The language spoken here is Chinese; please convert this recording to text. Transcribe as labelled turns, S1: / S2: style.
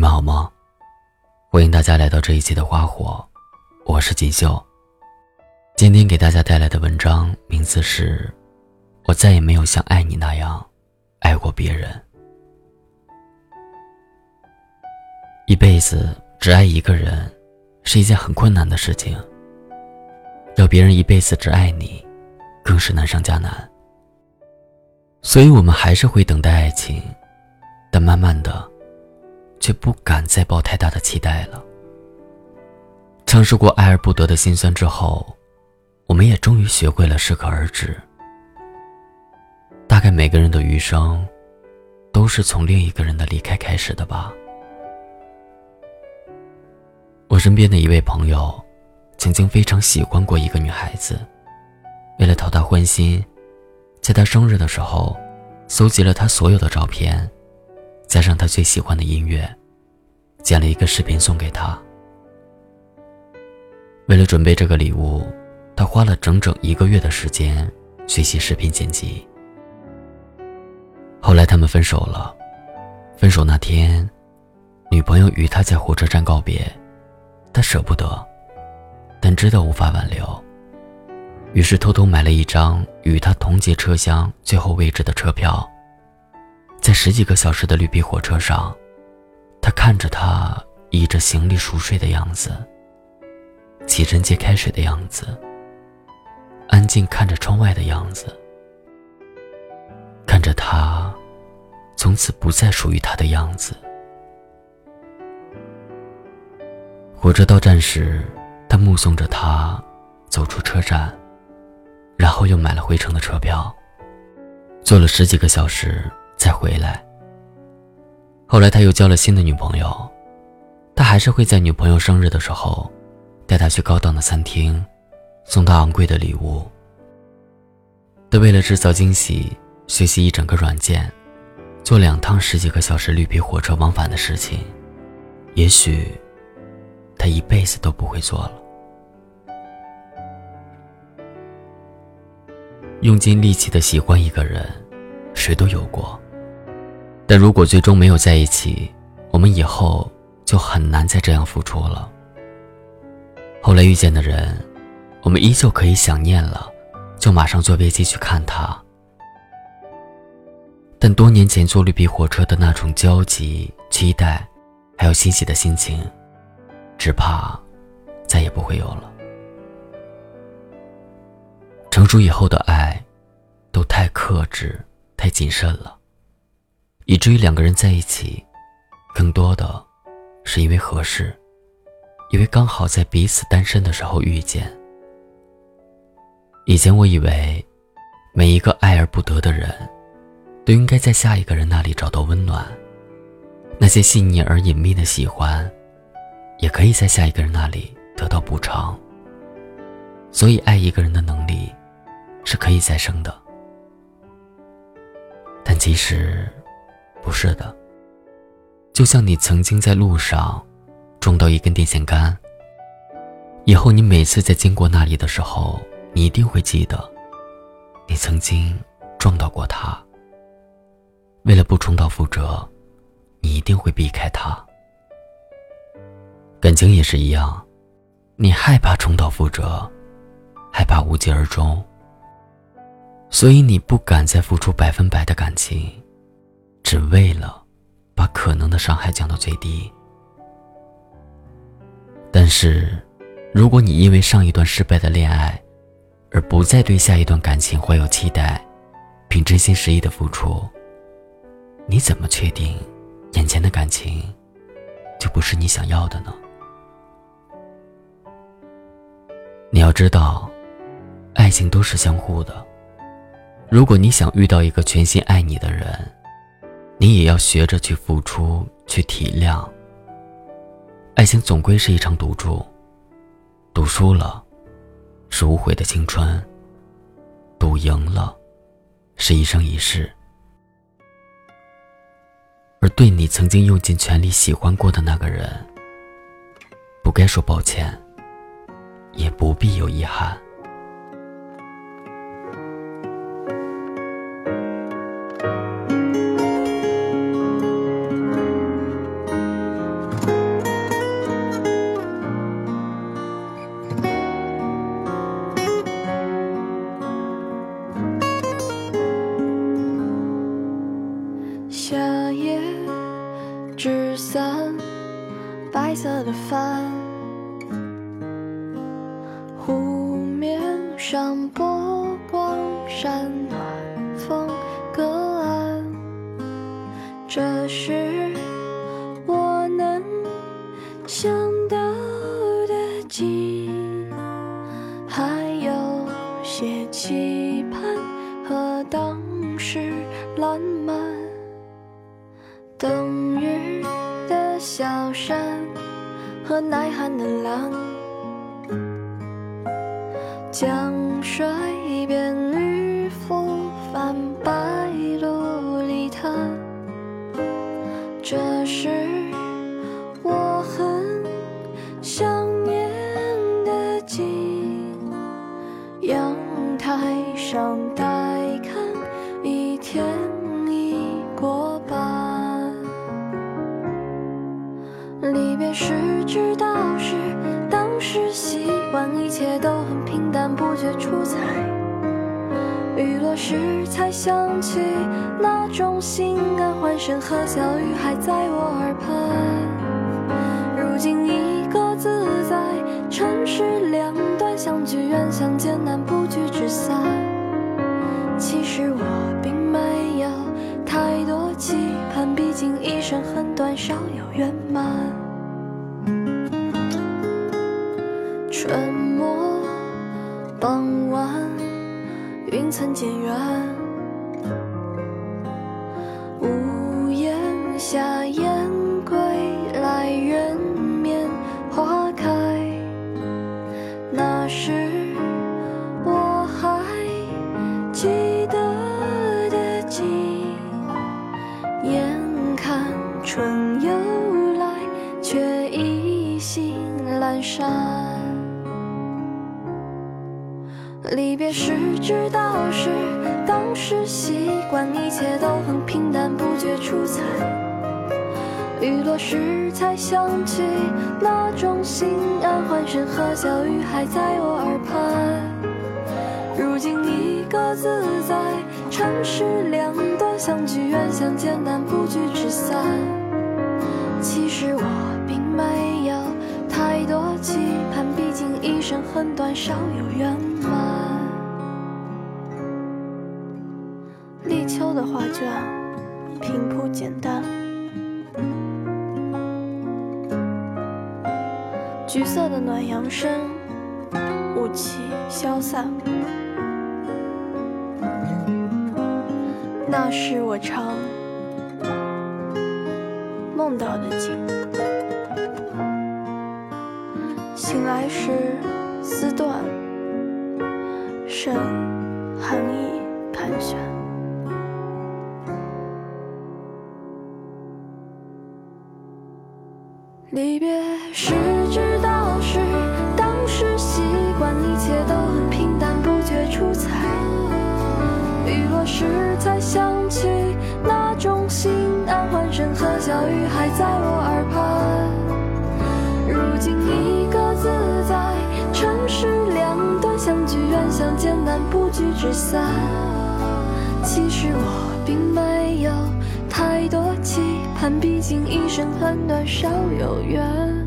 S1: 你们好吗？欢迎大家来到这一期的花火，我是锦绣。今天给大家带来的文章名字是《我再也没有像爱你那样爱过别人》。一辈子只爱一个人是一件很困难的事情，要别人一辈子只爱你，更是难上加难。所以我们还是会等待爱情，但慢慢的。却不敢再抱太大的期待了。尝试过爱而不得的心酸之后，我们也终于学会了适可而止。大概每个人的余生，都是从另一个人的离开开始的吧。我身边的一位朋友，曾经非常喜欢过一个女孩子，为了讨她欢心，在她生日的时候，搜集了她所有的照片。加上他最喜欢的音乐，剪了一个视频送给他。为了准备这个礼物，他花了整整一个月的时间学习视频剪辑。后来他们分手了，分手那天，女朋友与他在火车站告别，他舍不得，但知道无法挽留，于是偷偷买了一张与他同节车厢最后位置的车票。在十几个小时的绿皮火车上，他看着他倚着行李熟睡的样子，起身接开水的样子，安静看着窗外的样子，看着他从此不再属于他的样子。火车到站时，他目送着他走出车站，然后又买了回程的车票，坐了十几个小时。再回来。后来他又交了新的女朋友，他还是会在女朋友生日的时候，带她去高档的餐厅，送她昂贵的礼物。他为了制造惊喜，学习一整个软件，做两趟十几个小时绿皮火车往返的事情，也许他一辈子都不会做了。用尽力气的喜欢一个人，谁都有过。但如果最终没有在一起，我们以后就很难再这样付出了。后来遇见的人，我们依旧可以想念了，就马上坐飞机去看他。但多年前坐绿皮火车的那种焦急、期待，还有欣喜的心情，只怕再也不会有了。成熟以后的爱，都太克制、太谨慎了。以至于两个人在一起，更多的是因为合适，因为刚好在彼此单身的时候遇见。以前我以为，每一个爱而不得的人，都应该在下一个人那里找到温暖，那些细腻而隐秘的喜欢，也可以在下一个人那里得到补偿。所以，爱一个人的能力，是可以再生的。但其实。不是的，就像你曾经在路上撞到一根电线杆，以后你每次在经过那里的时候，你一定会记得，你曾经撞到过它。为了不重蹈覆辙，你一定会避开它。感情也是一样，你害怕重蹈覆辙，害怕无疾而终，所以你不敢再付出百分百的感情。只为了把可能的伤害降到最低。但是，如果你因为上一段失败的恋爱，而不再对下一段感情怀有期待，并真心实意的付出，你怎么确定眼前的感情就不是你想要的呢？你要知道，爱情都是相互的。如果你想遇到一个全心爱你的人，你也要学着去付出，去体谅。爱情总归是一场赌注，赌输了是无悔的青春，赌赢了是一生一世。而对你曾经用尽全力喜欢过的那个人，不该说抱歉，也不必有遗憾。
S2: 白色的帆，湖面上波光闪，暖风隔岸。这是我能想到的景，还有些期盼和当时烂漫。冬日的小山和耐寒的狼，晚，一切都很平淡，不觉出彩。雨落时才想起那种心安，欢声和笑语还在我耳畔。如今已各自在城市两端，相聚远，相见难，不聚山。离别时知道是当时习惯，一切都很平淡，不觉出彩。雨落时才想起那种心安，欢声和笑语还在我耳畔。如今已各自在城市两端，相聚远，相见难，不聚只散。其实我很短，少有圆满。立秋的画卷平铺简单，橘色的暖阳升，雾气消散。那是我常梦到的景。醒来时丝断，剩寒意盘旋。离别时知道是当时习惯，一切都很平淡，不觉出彩。雨落时才想起那种心安，欢声和笑语还在我耳畔。聚远，相见难，不聚之散。其实我并没有太多期盼，毕竟一生很短，少有缘。